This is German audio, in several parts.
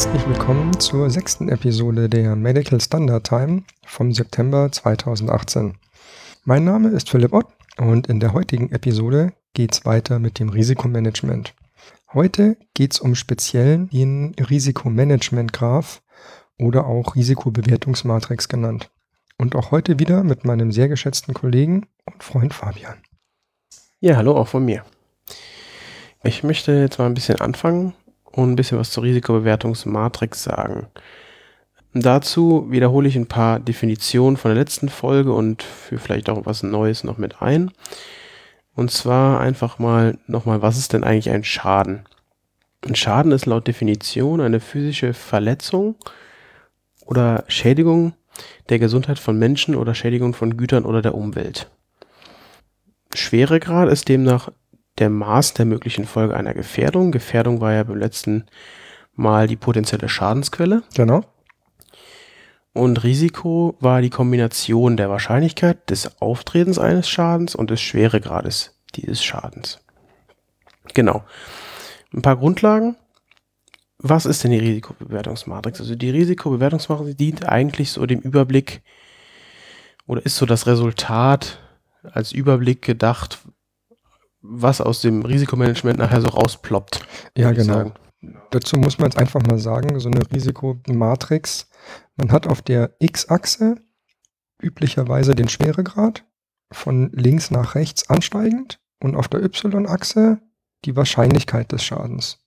Herzlich willkommen zur sechsten Episode der Medical Standard Time vom September 2018. Mein Name ist Philipp Ott und in der heutigen Episode geht es weiter mit dem Risikomanagement. Heute geht es um speziell den Risikomanagement-Graph oder auch Risikobewertungsmatrix genannt. Und auch heute wieder mit meinem sehr geschätzten Kollegen und Freund Fabian. Ja, hallo auch von mir. Ich möchte jetzt mal ein bisschen anfangen und ein bisschen was zur Risikobewertungsmatrix sagen. Dazu wiederhole ich ein paar Definitionen von der letzten Folge und für vielleicht auch was Neues noch mit ein. Und zwar einfach mal nochmal, was ist denn eigentlich ein Schaden? Ein Schaden ist laut Definition eine physische Verletzung oder Schädigung der Gesundheit von Menschen oder Schädigung von Gütern oder der Umwelt. Schweregrad ist demnach der Maß der möglichen Folge einer Gefährdung. Gefährdung war ja beim letzten Mal die potenzielle Schadensquelle. Genau. Und Risiko war die Kombination der Wahrscheinlichkeit des Auftretens eines Schadens und des Schweregrades dieses Schadens. Genau. Ein paar Grundlagen. Was ist denn die Risikobewertungsmatrix? Also die Risikobewertungsmatrix dient eigentlich so dem Überblick oder ist so das Resultat als Überblick gedacht, was aus dem Risikomanagement nachher so rausploppt. Ja, genau. Dazu muss man jetzt einfach mal sagen, so eine Risikomatrix, man hat auf der X-Achse üblicherweise den Schweregrad von links nach rechts ansteigend und auf der Y-Achse die Wahrscheinlichkeit des Schadens.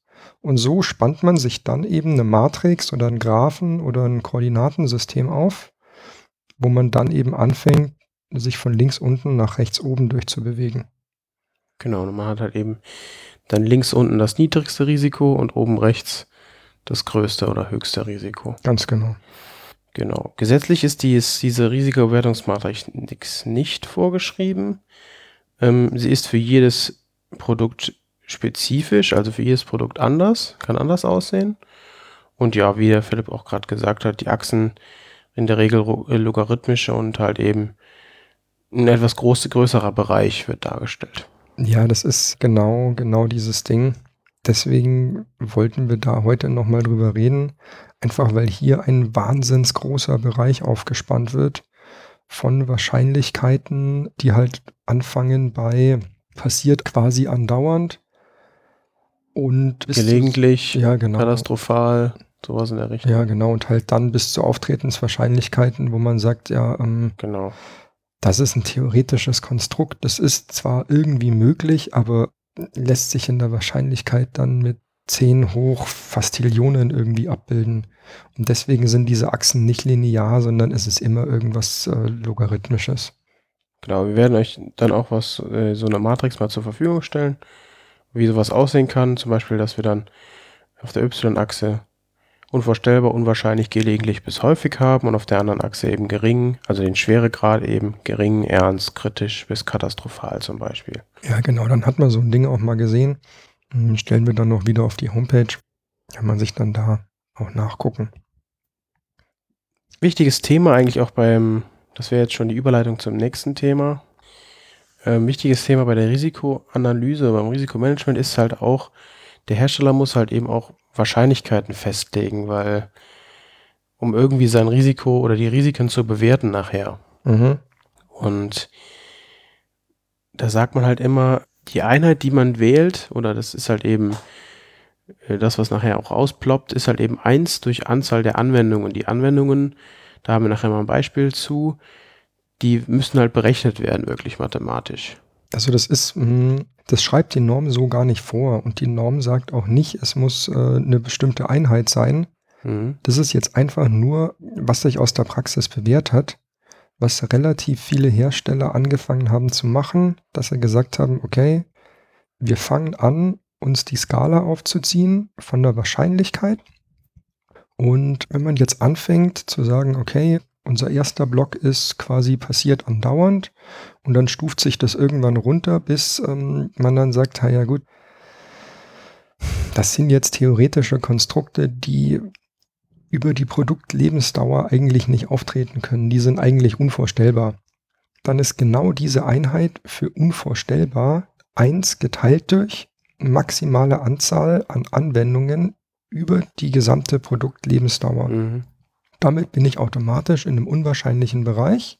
Und so spannt man sich dann eben eine Matrix oder einen Graphen oder ein Koordinatensystem auf, wo man dann eben anfängt, sich von links unten nach rechts oben durchzubewegen. Genau, und man hat halt eben dann links unten das niedrigste Risiko und oben rechts das größte oder höchste Risiko. Ganz genau. Genau. Gesetzlich ist dies, diese Risikobewertungsmatrix nicht vorgeschrieben. Ähm, sie ist für jedes Produkt spezifisch, also für jedes Produkt anders, kann anders aussehen. Und ja, wie der Philipp auch gerade gesagt hat, die Achsen in der Regel logarithmische und halt eben ein etwas groß, größerer Bereich wird dargestellt. Ja, das ist genau, genau dieses Ding. Deswegen wollten wir da heute nochmal drüber reden. Einfach weil hier ein wahnsinns großer Bereich aufgespannt wird von Wahrscheinlichkeiten, die halt anfangen bei passiert quasi andauernd und gelegentlich, ja, genau. katastrophal, sowas in der Richtung. Ja, genau. Und halt dann bis zu Auftretenswahrscheinlichkeiten, wo man sagt, ja, ähm, genau das ist ein theoretisches Konstrukt. Das ist zwar irgendwie möglich, aber lässt sich in der Wahrscheinlichkeit dann mit 10 hoch Fastillionen irgendwie abbilden. Und deswegen sind diese Achsen nicht linear, sondern es ist immer irgendwas äh, Logarithmisches. Genau, wir werden euch dann auch was, äh, so eine Matrix mal zur Verfügung stellen, wie sowas aussehen kann. Zum Beispiel, dass wir dann auf der Y-Achse unvorstellbar, unwahrscheinlich, gelegentlich bis häufig haben und auf der anderen Achse eben gering, also den Schweregrad eben gering, ernst, kritisch bis katastrophal zum Beispiel. Ja, genau, dann hat man so ein Ding auch mal gesehen. Hm, stellen wir dann noch wieder auf die Homepage. Kann man sich dann da auch nachgucken. Wichtiges Thema eigentlich auch beim, das wäre jetzt schon die Überleitung zum nächsten Thema. Ähm, wichtiges Thema bei der Risikoanalyse, beim Risikomanagement ist halt auch, der Hersteller muss halt eben auch Wahrscheinlichkeiten festlegen, weil um irgendwie sein Risiko oder die Risiken zu bewerten nachher. Mhm. Und da sagt man halt immer, die Einheit, die man wählt, oder das ist halt eben äh, das, was nachher auch ausploppt, ist halt eben eins durch Anzahl der Anwendungen. Die Anwendungen, da haben wir nachher mal ein Beispiel zu, die müssen halt berechnet werden, wirklich mathematisch. Also das ist, hm, das schreibt die Norm so gar nicht vor. Und die Norm sagt auch nicht, es muss äh, eine bestimmte Einheit sein. Mhm. Das ist jetzt einfach nur, was sich aus der Praxis bewährt hat, was relativ viele Hersteller angefangen haben zu machen, dass sie gesagt haben, okay, wir fangen an, uns die Skala aufzuziehen von der Wahrscheinlichkeit. Und wenn man jetzt anfängt zu sagen, okay, unser erster Block ist quasi passiert andauernd und dann stuft sich das irgendwann runter, bis ähm, man dann sagt, ja gut, das sind jetzt theoretische Konstrukte, die über die Produktlebensdauer eigentlich nicht auftreten können. Die sind eigentlich unvorstellbar. Dann ist genau diese Einheit für unvorstellbar 1 geteilt durch maximale Anzahl an Anwendungen über die gesamte Produktlebensdauer. Mhm. Damit bin ich automatisch in einem unwahrscheinlichen Bereich,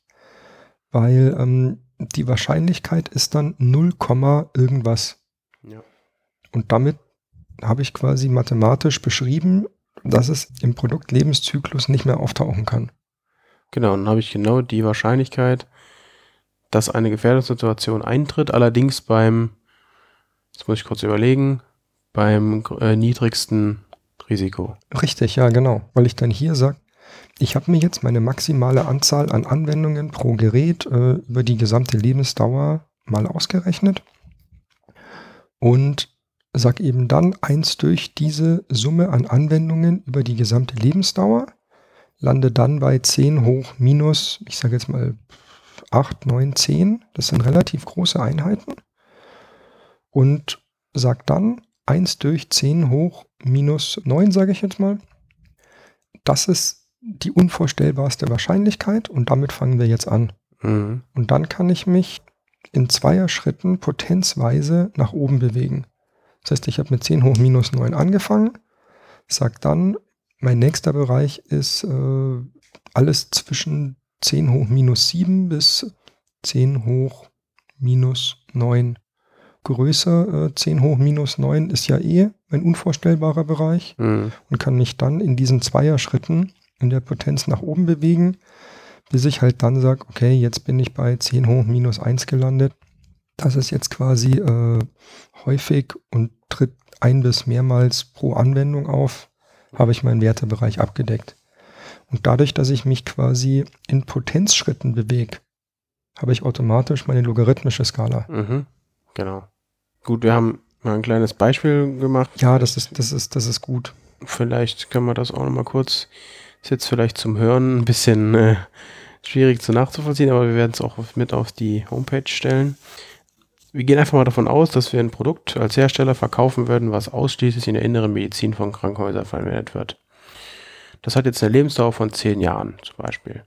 weil ähm, die Wahrscheinlichkeit ist dann 0, irgendwas. Ja. Und damit habe ich quasi mathematisch beschrieben, dass es im Produktlebenszyklus nicht mehr auftauchen kann. Genau, dann habe ich genau die Wahrscheinlichkeit, dass eine Gefährdungssituation eintritt, allerdings beim, jetzt muss ich kurz überlegen, beim äh, niedrigsten Risiko. Richtig, ja, genau. Weil ich dann hier sage, ich habe mir jetzt meine maximale Anzahl an Anwendungen pro Gerät äh, über die gesamte Lebensdauer mal ausgerechnet und sage eben dann 1 durch diese Summe an Anwendungen über die gesamte Lebensdauer, lande dann bei 10 hoch minus, ich sage jetzt mal 8, 9, 10, das sind relativ große Einheiten und sage dann 1 durch 10 hoch minus 9, sage ich jetzt mal. Das ist die unvorstellbarste Wahrscheinlichkeit und damit fangen wir jetzt an. Mhm. Und dann kann ich mich in zweier Schritten potenzweise nach oben bewegen. Das heißt, ich habe mit 10 hoch minus 9 angefangen, sage dann, mein nächster Bereich ist äh, alles zwischen 10 hoch minus 7 bis 10 hoch minus 9 größer. Äh, 10 hoch minus 9 ist ja eh ein unvorstellbarer Bereich mhm. und kann mich dann in diesen Zweier-Schritten in der Potenz nach oben bewegen, bis ich halt dann sage, okay, jetzt bin ich bei 10 hoch minus 1 gelandet. Das ist jetzt quasi äh, häufig und tritt ein bis mehrmals pro Anwendung auf, habe ich meinen Wertebereich abgedeckt. Und dadurch, dass ich mich quasi in Potenzschritten bewege, habe ich automatisch meine logarithmische Skala. Mhm, genau. Gut, wir haben mal ein kleines Beispiel gemacht. Ja, das ist, das ist, das ist gut. Vielleicht können wir das auch nochmal kurz, ist jetzt vielleicht zum Hören ein bisschen äh, schwierig zu nachzuvollziehen, aber wir werden es auch mit auf die Homepage stellen. Wir gehen einfach mal davon aus, dass wir ein Produkt als Hersteller verkaufen würden, was ausschließlich in der inneren Medizin von Krankenhäusern verwendet wird. Das hat jetzt eine Lebensdauer von 10 Jahren zum Beispiel.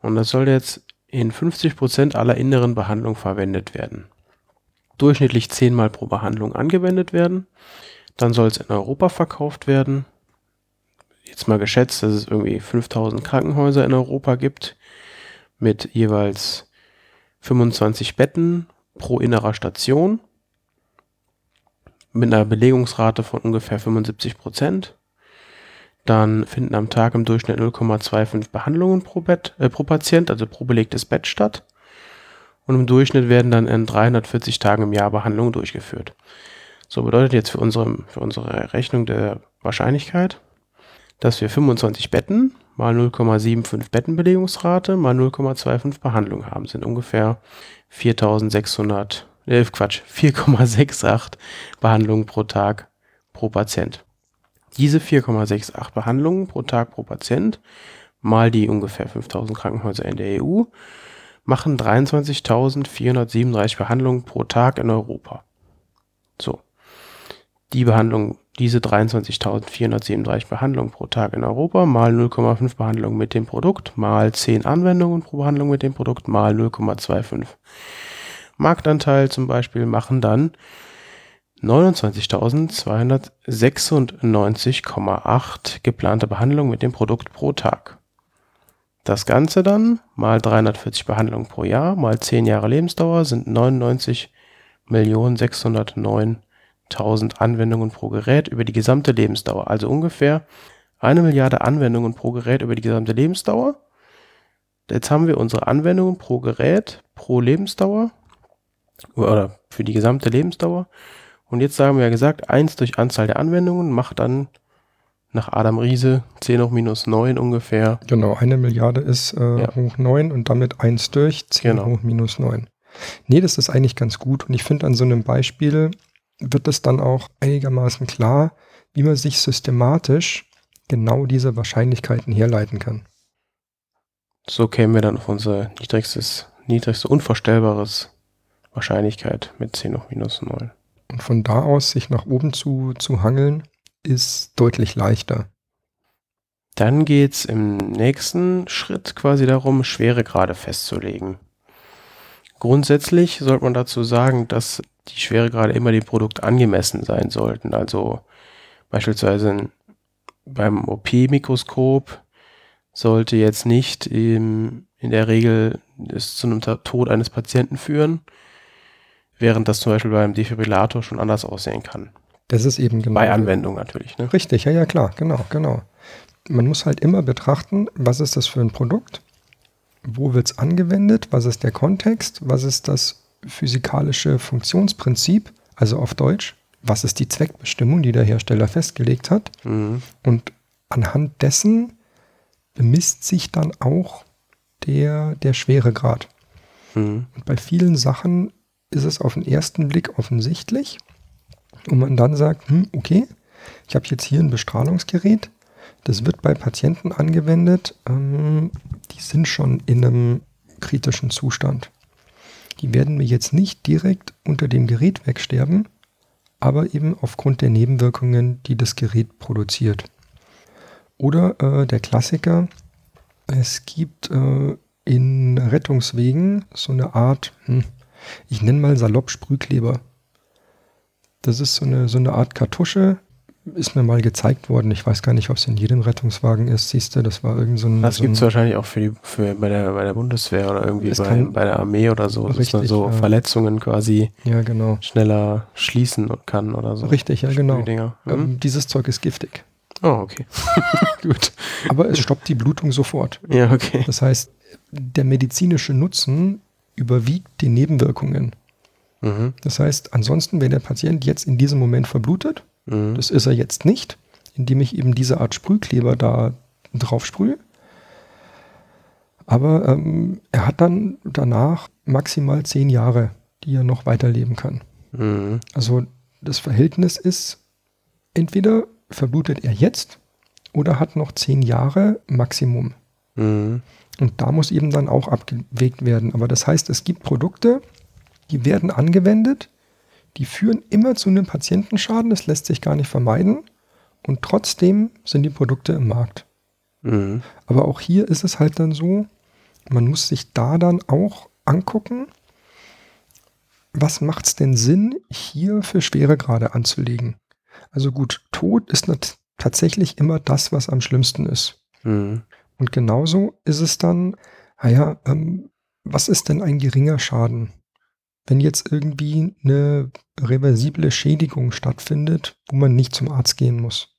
Und das soll jetzt in 50 Prozent aller inneren Behandlungen verwendet werden durchschnittlich zehnmal pro Behandlung angewendet werden. Dann soll es in Europa verkauft werden. Jetzt mal geschätzt, dass es irgendwie 5000 Krankenhäuser in Europa gibt mit jeweils 25 Betten pro innerer Station mit einer Belegungsrate von ungefähr 75 Prozent. Dann finden am Tag im Durchschnitt 0,25 Behandlungen pro Bett, äh, pro Patient, also pro belegtes Bett statt und im Durchschnitt werden dann in 340 Tagen im Jahr Behandlungen durchgeführt. So bedeutet jetzt für unsere, für unsere Rechnung der Wahrscheinlichkeit, dass wir 25 Betten mal 0,75 Bettenbelegungsrate mal 0,25 Behandlung haben, sind ungefähr 4600, äh, Quatsch, 4,68 Behandlungen pro Tag pro Patient. Diese 4,68 Behandlungen pro Tag pro Patient mal die ungefähr 5000 Krankenhäuser in der EU machen 23.437 Behandlungen pro Tag in Europa. So. Die Behandlung, diese 23.437 Behandlungen pro Tag in Europa mal 0,5 Behandlungen mit dem Produkt mal 10 Anwendungen pro Behandlung mit dem Produkt mal 0,25 Marktanteil zum Beispiel machen dann 29.296,8 geplante Behandlungen mit dem Produkt pro Tag. Das Ganze dann mal 340 Behandlungen pro Jahr mal 10 Jahre Lebensdauer sind 99.609.000 Anwendungen pro Gerät über die gesamte Lebensdauer. Also ungefähr eine Milliarde Anwendungen pro Gerät über die gesamte Lebensdauer. Jetzt haben wir unsere Anwendungen pro Gerät pro Lebensdauer oder für die gesamte Lebensdauer. Und jetzt sagen wir ja gesagt, 1 durch Anzahl der Anwendungen macht dann nach Adam Riese 10 hoch minus 9 ungefähr. Genau, eine Milliarde ist äh, ja. hoch 9 und damit 1 durch 10 genau. hoch minus 9. Nee, das ist eigentlich ganz gut und ich finde an so einem Beispiel wird es dann auch einigermaßen klar, wie man sich systematisch genau diese Wahrscheinlichkeiten herleiten kann. So kämen wir dann auf unser niedrigstes, niedrigste unvorstellbares Wahrscheinlichkeit mit 10 hoch minus 9. Und von da aus sich nach oben zu, zu hangeln, ist deutlich leichter. Dann geht es im nächsten Schritt quasi darum, Schweregrade festzulegen. Grundsätzlich sollte man dazu sagen, dass die Schweregrade immer dem Produkt angemessen sein sollten. Also beispielsweise beim OP-Mikroskop sollte jetzt nicht in der Regel es zu einem Tod eines Patienten führen, während das zum Beispiel beim Defibrillator schon anders aussehen kann. Das ist eben genau. Bei Anwendung natürlich. Ne? Richtig, ja, ja, klar, genau, genau. Man muss halt immer betrachten, was ist das für ein Produkt, wo wird es angewendet, was ist der Kontext, was ist das physikalische Funktionsprinzip, also auf Deutsch, was ist die Zweckbestimmung, die der Hersteller festgelegt hat. Mhm. Und anhand dessen bemisst sich dann auch der, der Schweregrad. Mhm. Und bei vielen Sachen ist es auf den ersten Blick offensichtlich. Und man dann sagt, hm, okay, ich habe jetzt hier ein Bestrahlungsgerät, das wird bei Patienten angewendet, ähm, die sind schon in einem kritischen Zustand. Die werden mir jetzt nicht direkt unter dem Gerät wegsterben, aber eben aufgrund der Nebenwirkungen, die das Gerät produziert. Oder äh, der Klassiker, es gibt äh, in Rettungswegen so eine Art, hm, ich nenne mal salopp Sprühkleber. Das ist so eine, so eine Art Kartusche, ist mir mal gezeigt worden. Ich weiß gar nicht, ob es in jedem Rettungswagen ist. Siehst du, das war irgend so ein. Das so gibt es wahrscheinlich auch für die, für bei, der, bei der Bundeswehr oder irgendwie bei, bei der Armee oder so, richtig, dass man so ja. Verletzungen quasi ja, genau. schneller schließen kann oder so. Richtig, ja, genau. Ähm, mhm. dieses Zeug ist giftig. Oh, okay. Gut. Aber es stoppt die Blutung sofort. Ja, okay. Das heißt, der medizinische Nutzen überwiegt die Nebenwirkungen. Mhm. Das heißt, ansonsten, wenn der Patient jetzt in diesem Moment verblutet, mhm. das ist er jetzt nicht, indem ich eben diese Art Sprühkleber da drauf sprühe. Aber ähm, er hat dann danach maximal zehn Jahre, die er noch weiterleben kann. Mhm. Also das Verhältnis ist, entweder verblutet er jetzt oder hat noch zehn Jahre Maximum. Mhm. Und da muss eben dann auch abgewegt werden. Aber das heißt, es gibt Produkte, die werden angewendet, die führen immer zu einem Patientenschaden, das lässt sich gar nicht vermeiden. Und trotzdem sind die Produkte im Markt. Mhm. Aber auch hier ist es halt dann so, man muss sich da dann auch angucken, was macht es denn Sinn, hier für Schweregrade anzulegen? Also gut, Tod ist tatsächlich immer das, was am schlimmsten ist. Mhm. Und genauso ist es dann, naja, ähm, was ist denn ein geringer Schaden? Wenn jetzt irgendwie eine reversible Schädigung stattfindet, wo man nicht zum Arzt gehen muss.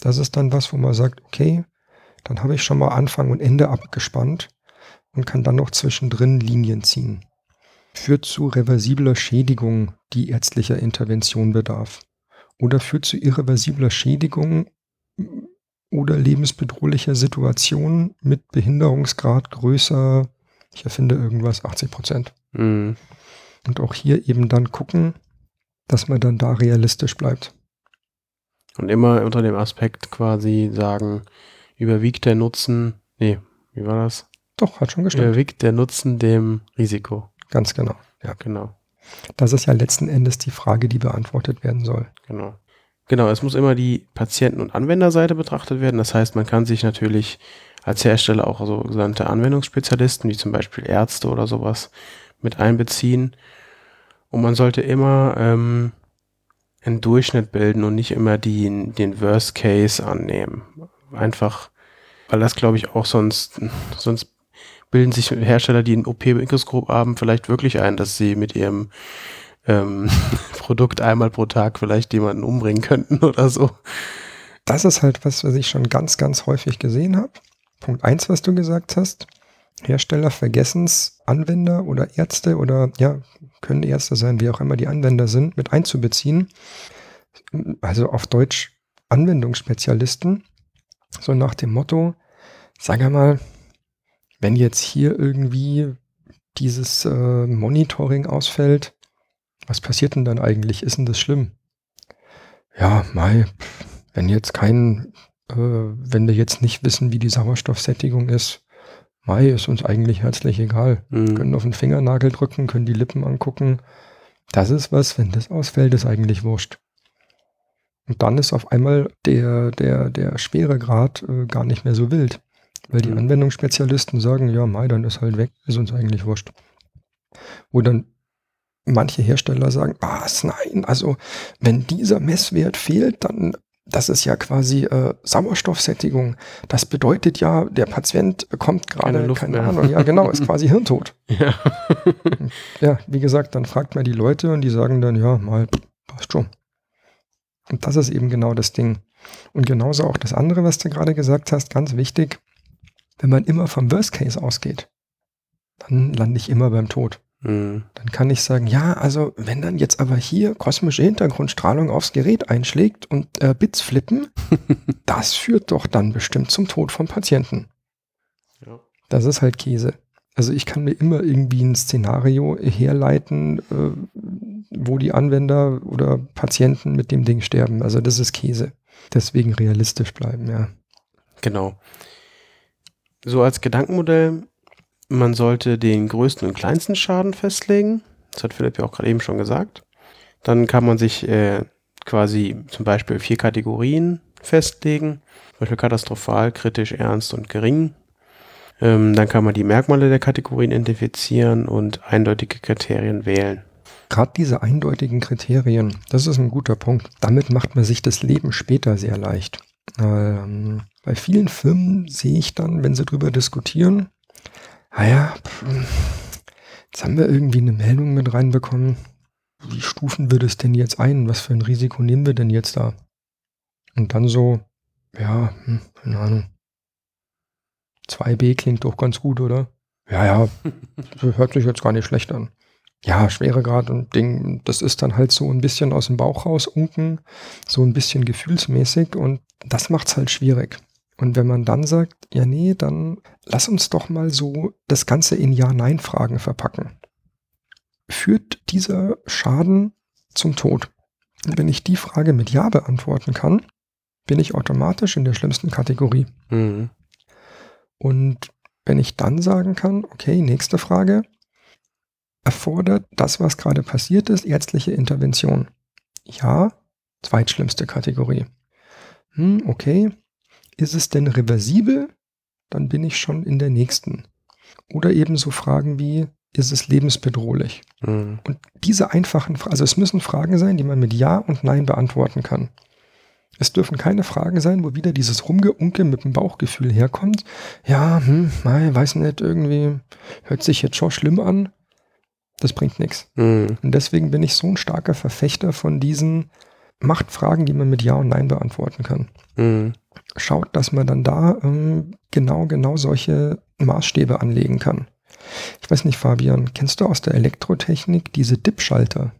Das ist dann was, wo man sagt, okay, dann habe ich schon mal Anfang und Ende abgespannt und kann dann noch zwischendrin Linien ziehen. Führt zu reversibler Schädigung, die ärztlicher Intervention bedarf. Oder führt zu irreversibler Schädigung oder lebensbedrohlicher Situation mit Behinderungsgrad größer, ich erfinde irgendwas, 80 Prozent. Mhm. Und auch hier eben dann gucken, dass man dann da realistisch bleibt. Und immer unter dem Aspekt quasi sagen, überwiegt der Nutzen, nee, wie war das? Doch, hat schon gestimmt. Überwiegt der Nutzen dem Risiko. Ganz genau. Ja, genau. Das ist ja letzten Endes die Frage, die beantwortet werden soll. Genau. Genau, es muss immer die Patienten- und Anwenderseite betrachtet werden. Das heißt, man kann sich natürlich als Hersteller auch sogenannte Anwendungsspezialisten, wie zum Beispiel Ärzte oder sowas, mit einbeziehen. Und man sollte immer ähm, einen Durchschnitt bilden und nicht immer die, den Worst Case annehmen. Einfach, weil das glaube ich auch sonst, sonst bilden sich Hersteller, die ein OP-Mikroskop haben, vielleicht wirklich ein, dass sie mit ihrem ähm, Produkt einmal pro Tag vielleicht jemanden umbringen könnten oder so. Das ist halt was, was ich schon ganz, ganz häufig gesehen habe. Punkt eins, was du gesagt hast. Hersteller vergessen es, Anwender oder Ärzte oder ja, können Ärzte sein, wie auch immer die Anwender sind, mit einzubeziehen. Also auf Deutsch Anwendungsspezialisten. So nach dem Motto, sag mal, wenn jetzt hier irgendwie dieses äh, Monitoring ausfällt, was passiert denn dann eigentlich? Ist denn das schlimm? Ja, Mai, wenn jetzt kein, äh, wenn wir jetzt nicht wissen, wie die Sauerstoffsättigung ist, Mai ist uns eigentlich herzlich egal. Mhm. Wir können auf den Fingernagel drücken, können die Lippen angucken. Das ist was, wenn das ausfällt, ist eigentlich wurscht. Und dann ist auf einmal der, der, der Schweregrad äh, gar nicht mehr so wild. Weil die mhm. Anwendungsspezialisten sagen, ja, Mai, dann ist halt weg, ist uns eigentlich wurscht. Wo dann manche Hersteller sagen, was, nein, also wenn dieser Messwert fehlt, dann das ist ja quasi äh, Sauerstoffsättigung. Das bedeutet ja, der Patient bekommt gerade, keine, keine Ahnung, ja genau, ist quasi Hirntod. Ja. ja, wie gesagt, dann fragt man die Leute und die sagen dann, ja, mal, passt schon. Und das ist eben genau das Ding. Und genauso auch das andere, was du gerade gesagt hast, ganz wichtig, wenn man immer vom Worst Case ausgeht, dann lande ich immer beim Tod. Mhm. Dann kann ich sagen, ja, also wenn dann jetzt aber hier kosmische Hintergrundstrahlung aufs Gerät einschlägt und äh, Bits flippen, das führt doch dann bestimmt zum Tod vom Patienten. Ja. Das ist halt Käse. Also ich kann mir immer irgendwie ein Szenario herleiten, äh, wo die Anwender oder Patienten mit dem Ding sterben. Also das ist Käse. Deswegen realistisch bleiben, ja. Genau. So als Gedankenmodell man sollte den größten und kleinsten Schaden festlegen. Das hat Philipp ja auch gerade eben schon gesagt. Dann kann man sich äh, quasi zum Beispiel vier Kategorien festlegen. Zum Beispiel katastrophal, kritisch, ernst und gering. Ähm, dann kann man die Merkmale der Kategorien identifizieren und eindeutige Kriterien wählen. Gerade diese eindeutigen Kriterien, das ist ein guter Punkt. Damit macht man sich das Leben später sehr leicht. Ähm, bei vielen Firmen sehe ich dann, wenn sie darüber diskutieren, naja, ah jetzt haben wir irgendwie eine Meldung mit reinbekommen. Wie stufen wir das denn jetzt ein? Was für ein Risiko nehmen wir denn jetzt da? Und dann so, ja, hm, keine Ahnung. 2b klingt doch ganz gut, oder? Ja, ja, hört sich jetzt gar nicht schlecht an. Ja, Schweregrad und Ding, das ist dann halt so ein bisschen aus dem Bauch raus unken, so ein bisschen gefühlsmäßig und das macht's halt schwierig. Und wenn man dann sagt, ja, nee, dann lass uns doch mal so das Ganze in Ja-Nein-Fragen verpacken. Führt dieser Schaden zum Tod? Und wenn ich die Frage mit Ja beantworten kann, bin ich automatisch in der schlimmsten Kategorie. Mhm. Und wenn ich dann sagen kann, okay, nächste Frage, erfordert das, was gerade passiert ist, ärztliche Intervention? Ja, zweitschlimmste Kategorie. Hm, okay, ist es denn reversibel? Dann bin ich schon in der nächsten. Oder eben so Fragen wie, ist es lebensbedrohlich? Mhm. Und diese einfachen Fragen, also es müssen Fragen sein, die man mit Ja und Nein beantworten kann. Es dürfen keine Fragen sein, wo wieder dieses Rumgeunke mit dem Bauchgefühl herkommt. Ja, hm, nein, weiß nicht, irgendwie hört sich jetzt schon schlimm an. Das bringt nichts. Mhm. Und deswegen bin ich so ein starker Verfechter von diesen Machtfragen, die man mit Ja und Nein beantworten kann. Mhm schaut, dass man dann da ähm, genau, genau solche Maßstäbe anlegen kann. Ich weiß nicht, Fabian, kennst du aus der Elektrotechnik diese Dip-Schalter?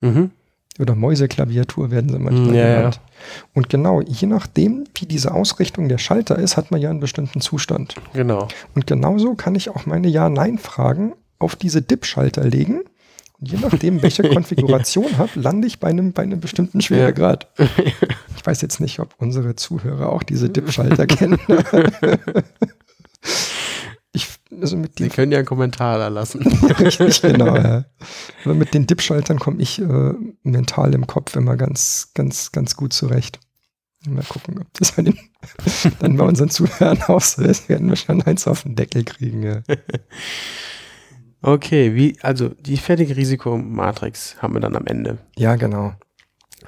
Mhm. Oder Mäuseklaviatur werden sie manchmal ja, genannt. Ja. Und genau, je nachdem, wie diese Ausrichtung der Schalter ist, hat man ja einen bestimmten Zustand. Genau. Und genauso kann ich auch meine Ja-Nein-Fragen auf diese Dip-Schalter legen je nachdem, welche Konfiguration habe, lande ich bei einem, bei einem bestimmten Schweregrad. Ich weiß jetzt nicht, ob unsere Zuhörer auch diese Dip-Schalter kennen. Ich, also mit Sie können ja einen Kommentar da lassen. Richtig, genau. Ja. Aber mit den Dip-Schaltern komme ich äh, mental im Kopf immer ganz, ganz, ganz gut zurecht. Mal gucken, ob das bei den, dann bei unseren Zuhörern auch so ist. Werden wir schon eins auf den Deckel kriegen. Ja. Okay, wie, also die fertige Risikomatrix haben wir dann am Ende. Ja, genau.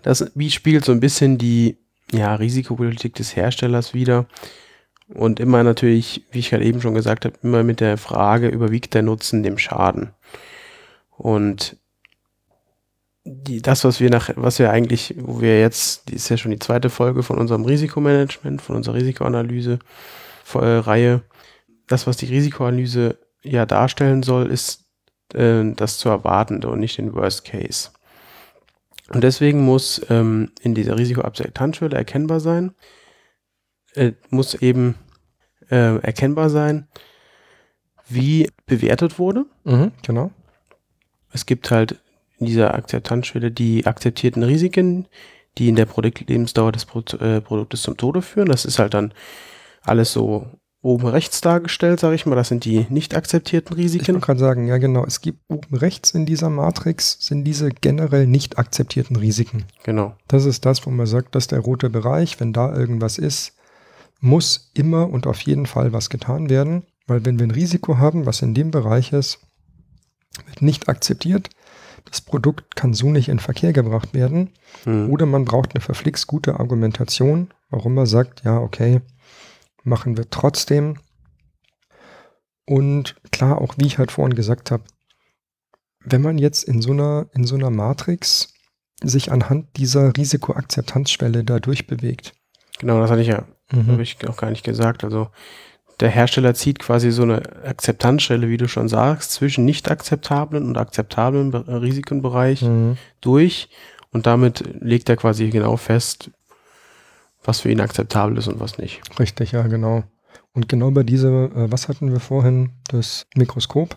Das wie spiegelt so ein bisschen die ja, Risikopolitik des Herstellers wieder. Und immer natürlich, wie ich gerade eben schon gesagt habe, immer mit der Frage, überwiegt der Nutzen dem Schaden? Und die, das, was wir nach, was wir eigentlich, wo wir jetzt, die ist ja schon die zweite Folge von unserem Risikomanagement, von unserer Risikoanalyse äh, Reihe. Das, was die Risikoanalyse ja darstellen soll, ist äh, das zu erwartende und nicht den Worst Case. Und deswegen muss ähm, in dieser Risikoakzeptanzschwelle erkennbar sein, äh, muss eben äh, erkennbar sein, wie bewertet wurde. Mhm, genau. Es gibt halt in dieser Akzeptanzschwelle die akzeptierten Risiken, die in der Produktlebensdauer des Pro äh, Produktes zum Tode führen. Das ist halt dann alles so oben rechts dargestellt, sage ich mal. Das sind die nicht akzeptierten Risiken. Ich gerade sagen, ja genau. Es gibt oben rechts in dieser Matrix sind diese generell nicht akzeptierten Risiken. Genau. Das ist das, wo man sagt, dass der rote Bereich, wenn da irgendwas ist, muss immer und auf jeden Fall was getan werden. Weil wenn wir ein Risiko haben, was in dem Bereich ist, wird nicht akzeptiert, das Produkt kann so nicht in Verkehr gebracht werden. Mhm. Oder man braucht eine verflixt gute Argumentation, warum man sagt, ja, okay, machen wir trotzdem. Und klar, auch wie ich halt vorhin gesagt habe, wenn man jetzt in so einer, in so einer Matrix sich anhand dieser Risikoakzeptanzschwelle da durchbewegt. Genau, das hatte ich ja, mhm. habe ich auch gar nicht gesagt. Also der Hersteller zieht quasi so eine Akzeptanzschwelle, wie du schon sagst, zwischen nicht akzeptablen und akzeptablen Risikenbereich mhm. durch und damit legt er quasi genau fest, was für ihn akzeptabel ist und was nicht. Richtig, ja, genau. Und genau bei dieser, äh, was hatten wir vorhin, das Mikroskop.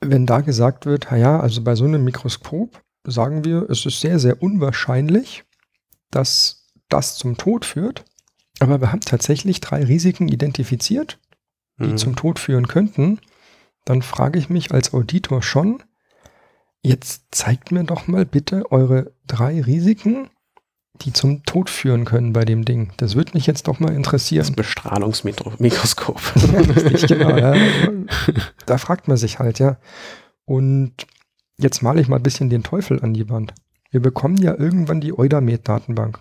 Wenn da gesagt wird, ja, also bei so einem Mikroskop sagen wir, es ist sehr, sehr unwahrscheinlich, dass das zum Tod führt. Aber wir haben tatsächlich drei Risiken identifiziert, die mhm. zum Tod führen könnten. Dann frage ich mich als Auditor schon, jetzt zeigt mir doch mal bitte eure drei Risiken, die zum Tod führen können bei dem Ding. Das würde mich jetzt doch mal interessieren. Das Bestrahlungsmikroskop. ja, richtig, genau. Ja. Da fragt man sich halt, ja. Und jetzt male ich mal ein bisschen den Teufel an die Wand. Wir bekommen ja irgendwann die Eudamed-Datenbank.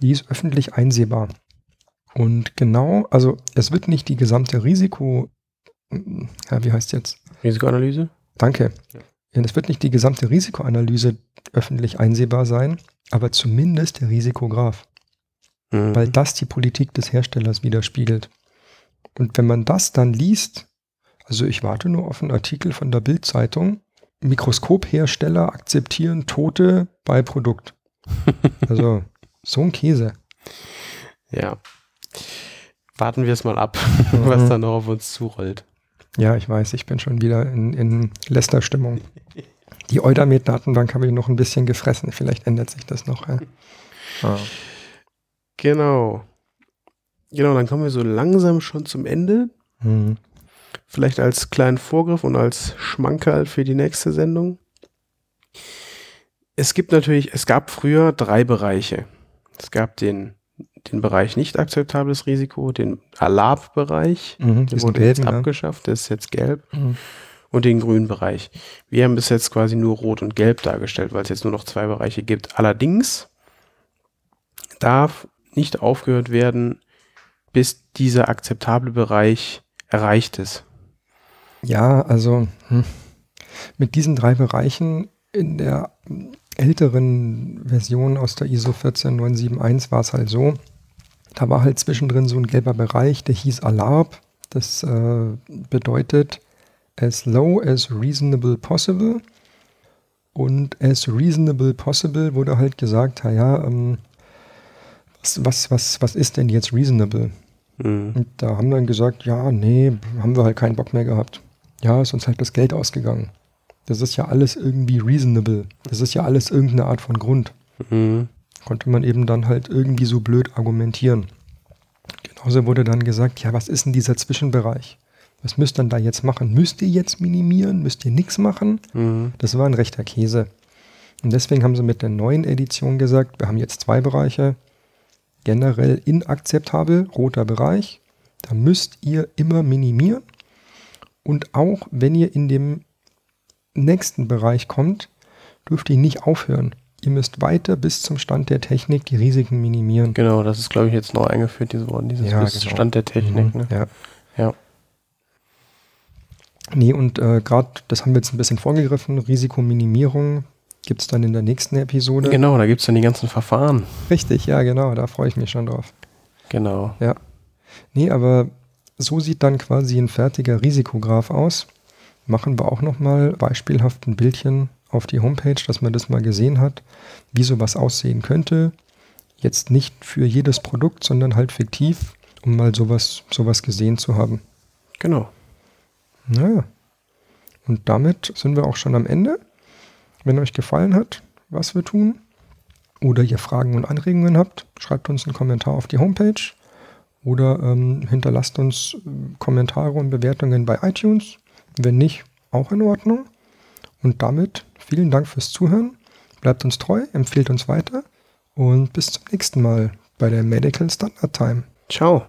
Die ist öffentlich einsehbar. Und genau, also es wird nicht die gesamte Risiko, ja, wie heißt jetzt? Risikoanalyse? Danke. Ja. Es wird nicht die gesamte Risikoanalyse öffentlich einsehbar sein, aber zumindest der Risikograph. Mhm. Weil das die Politik des Herstellers widerspiegelt. Und wenn man das dann liest, also ich warte nur auf einen Artikel von der Bild-Zeitung, Mikroskophersteller akzeptieren Tote bei Produkt. Also so ein Käse. Ja. Warten wir es mal ab, mhm. was da noch auf uns zurollt. Ja, ich weiß, ich bin schon wieder in, in Lästerstimmung. Die Eudamed-Datenbank habe ich noch ein bisschen gefressen. Vielleicht ändert sich das noch. Ja. Ah. Genau. Genau, dann kommen wir so langsam schon zum Ende. Mhm. Vielleicht als kleinen Vorgriff und als Schmankerl für die nächste Sendung. Es gibt natürlich, es gab früher drei Bereiche. Es gab den, den Bereich nicht akzeptables Risiko, den Alab-Bereich, mhm, der wurde gelben, jetzt abgeschafft, der ist jetzt gelb. Mhm. Und den grünen Bereich. Wir haben bis jetzt quasi nur rot und gelb dargestellt, weil es jetzt nur noch zwei Bereiche gibt. Allerdings darf nicht aufgehört werden, bis dieser akzeptable Bereich erreicht ist. Ja, also hm. mit diesen drei Bereichen in der älteren Version aus der ISO 14971 war es halt so, da war halt zwischendrin so ein gelber Bereich, der hieß Alarb. Das äh, bedeutet as low as reasonable possible. Und as reasonable possible wurde halt gesagt, ja, ähm, was, was, was, was ist denn jetzt reasonable? Mhm. Und da haben wir dann gesagt, ja, nee, haben wir halt keinen Bock mehr gehabt. Ja, ist uns halt das Geld ausgegangen. Das ist ja alles irgendwie reasonable. Das ist ja alles irgendeine Art von Grund. Mhm. Konnte man eben dann halt irgendwie so blöd argumentieren. Genauso wurde dann gesagt, ja, was ist denn dieser Zwischenbereich? Was müsst ihr denn da jetzt machen? Müsst ihr jetzt minimieren? Müsst ihr nichts machen? Mhm. Das war ein rechter Käse. Und deswegen haben sie mit der neuen Edition gesagt, wir haben jetzt zwei Bereiche. Generell inakzeptabel, roter Bereich. Da müsst ihr immer minimieren. Und auch wenn ihr in dem nächsten Bereich kommt, dürft ihr nicht aufhören. Ihr müsst weiter bis zum Stand der Technik die Risiken minimieren. Genau, das ist, glaube ich, jetzt neu eingeführt, diese Worte, dieses ja, bis genau. Stand der Technik. Mhm, ne? Ja. ja. Nee, und äh, gerade, das haben wir jetzt ein bisschen vorgegriffen, Risikominimierung gibt es dann in der nächsten Episode. Genau, da gibt es dann die ganzen Verfahren. Richtig, ja, genau, da freue ich mich schon drauf. Genau. Ja. Nee, aber so sieht dann quasi ein fertiger Risikograph aus machen wir auch nochmal beispielhaft ein Bildchen auf die Homepage, dass man das mal gesehen hat, wie sowas aussehen könnte. Jetzt nicht für jedes Produkt, sondern halt fiktiv, um mal sowas, sowas gesehen zu haben. Genau. Naja. Und damit sind wir auch schon am Ende. Wenn euch gefallen hat, was wir tun, oder ihr Fragen und Anregungen habt, schreibt uns einen Kommentar auf die Homepage oder ähm, hinterlasst uns äh, Kommentare und Bewertungen bei iTunes. Wenn nicht, auch in Ordnung. Und damit vielen Dank fürs Zuhören. Bleibt uns treu, empfehlt uns weiter und bis zum nächsten Mal bei der Medical Standard Time. Ciao.